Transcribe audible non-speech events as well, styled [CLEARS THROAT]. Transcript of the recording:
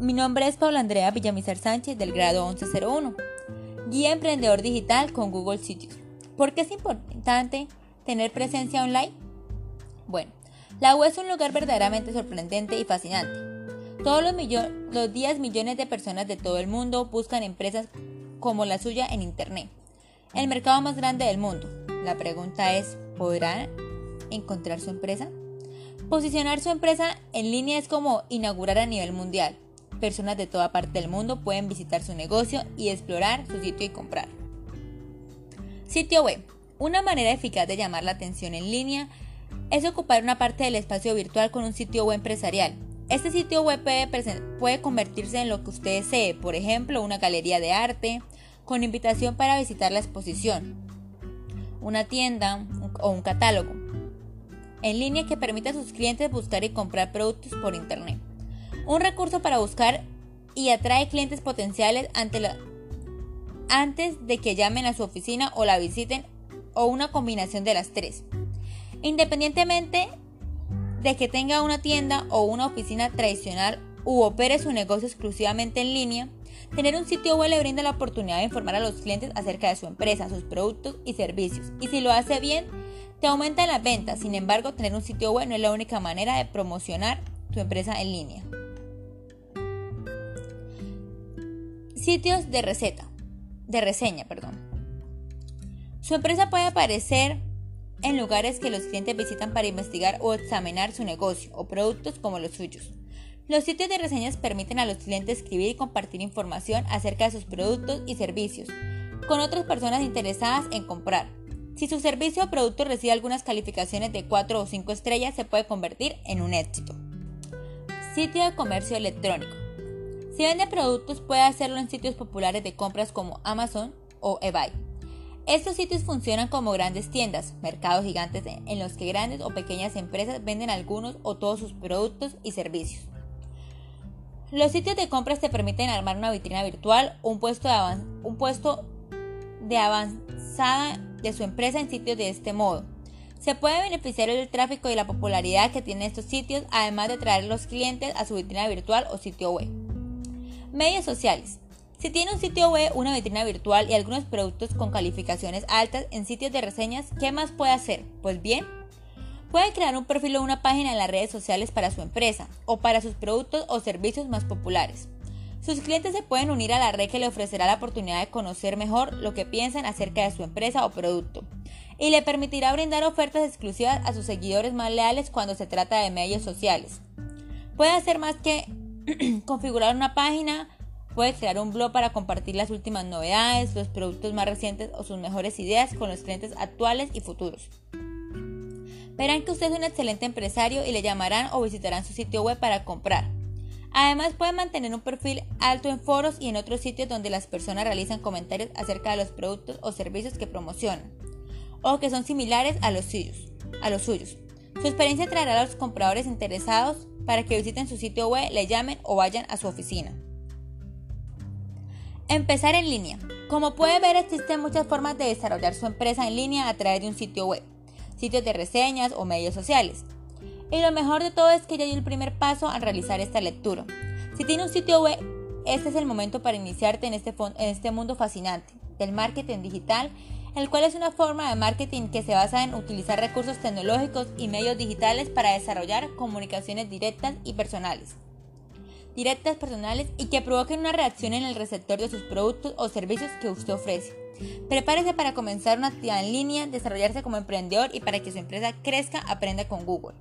nombre es Paula Andrea Villamizar Sánchez del grado 1101, guía emprendedor digital con Google Sitios. ¿Por qué es importante tener presencia online? Bueno, la web es un lugar verdaderamente sorprendente y fascinante. Todos los, los días millones de personas de todo el mundo buscan empresas como la suya en Internet, el mercado más grande del mundo. La pregunta es, ¿podrán encontrar su empresa? Posicionar su empresa en línea es como inaugurar a nivel mundial. Personas de toda parte del mundo pueden visitar su negocio y explorar su sitio y comprar. Sitio web. Una manera eficaz de llamar la atención en línea es ocupar una parte del espacio virtual con un sitio web empresarial. Este sitio web puede, convertirse en lo que usted desee, por ejemplo, una galería de arte, con invitación para visitar la exposición, una tienda o un catálogo en línea que permite a sus clientes buscar y comprar productos por Internet. Un recurso para buscar y atrae clientes potenciales antes de que llamen a su oficina o la visiten o una combinación de las tres. Independientemente de que tenga una tienda o una oficina tradicional u opere su negocio exclusivamente en línea, tener un sitio web le brinda la oportunidad de informar a los clientes acerca de su empresa, sus productos y servicios. Y si lo hace bien, te aumenta las ventas. Sin embargo, tener un sitio web no es la única manera de promocionar tu empresa en línea. Sitios de receta, de reseña, perdón. Su empresa puede aparecer en lugares que los clientes visitan para investigar o examinar su negocio o productos como los suyos. Los sitios de reseñas permiten a los clientes escribir y compartir información acerca de sus productos y servicios con otras personas interesadas en comprar. Si su servicio o producto recibe algunas calificaciones de 4 o 5 estrellas, se puede convertir en un éxito. Sitio de comercio electrónico. Si vende productos, puede hacerlo en sitios populares de compras como Amazon o eBay. Estos sitios funcionan como grandes tiendas, mercados gigantes en los que grandes o pequeñas empresas venden algunos o todos sus productos y servicios. Los sitios de compras te permiten armar una vitrina virtual o un puesto de, un puesto de avanzada de su empresa en sitios de este modo. Se puede beneficiar del tráfico y la popularidad que tienen estos sitios, además de traer los clientes a su vitrina virtual o sitio web. Medios sociales. Si tiene un sitio web, una vitrina virtual y algunos productos con calificaciones altas en sitios de reseñas, ¿qué más puede hacer? Pues bien, puede crear un perfil o una página en las redes sociales para su empresa o para sus productos o servicios más populares. Sus clientes se pueden unir a la red que le ofrecerá la oportunidad de conocer mejor lo que piensan acerca de su empresa o producto y le permitirá brindar ofertas exclusivas a sus seguidores más leales cuando se trata de medios sociales. Puede hacer más que [CLEARS THROAT] configurar una página, Puede crear un blog para compartir las últimas novedades, los productos más recientes o sus mejores ideas con los clientes actuales y futuros. Verán que usted es un excelente empresario y le llamarán o visitarán su sitio web para comprar. Además puede mantener un perfil alto en foros y en otros sitios donde las personas realizan comentarios acerca de los productos o servicios que promocionan o que son similares a los suyos. A los suyos. Su experiencia traerá a los compradores interesados para que visiten su sitio web, le llamen o vayan a su oficina. Empezar en línea. Como puede ver, existen muchas formas de desarrollar su empresa en línea a través de un sitio web, sitios de reseñas o medios sociales. Y lo mejor de todo es que ya dio el primer paso al realizar esta lectura. Si tiene un sitio web, este es el momento para iniciarte en este, en este mundo fascinante del marketing digital, el cual es una forma de marketing que se basa en utilizar recursos tecnológicos y medios digitales para desarrollar comunicaciones directas y personales directas personales y que provoquen una reacción en el receptor de sus productos o servicios que usted ofrece. Prepárese para comenzar una actividad en línea, desarrollarse como emprendedor y para que su empresa crezca, aprenda con Google.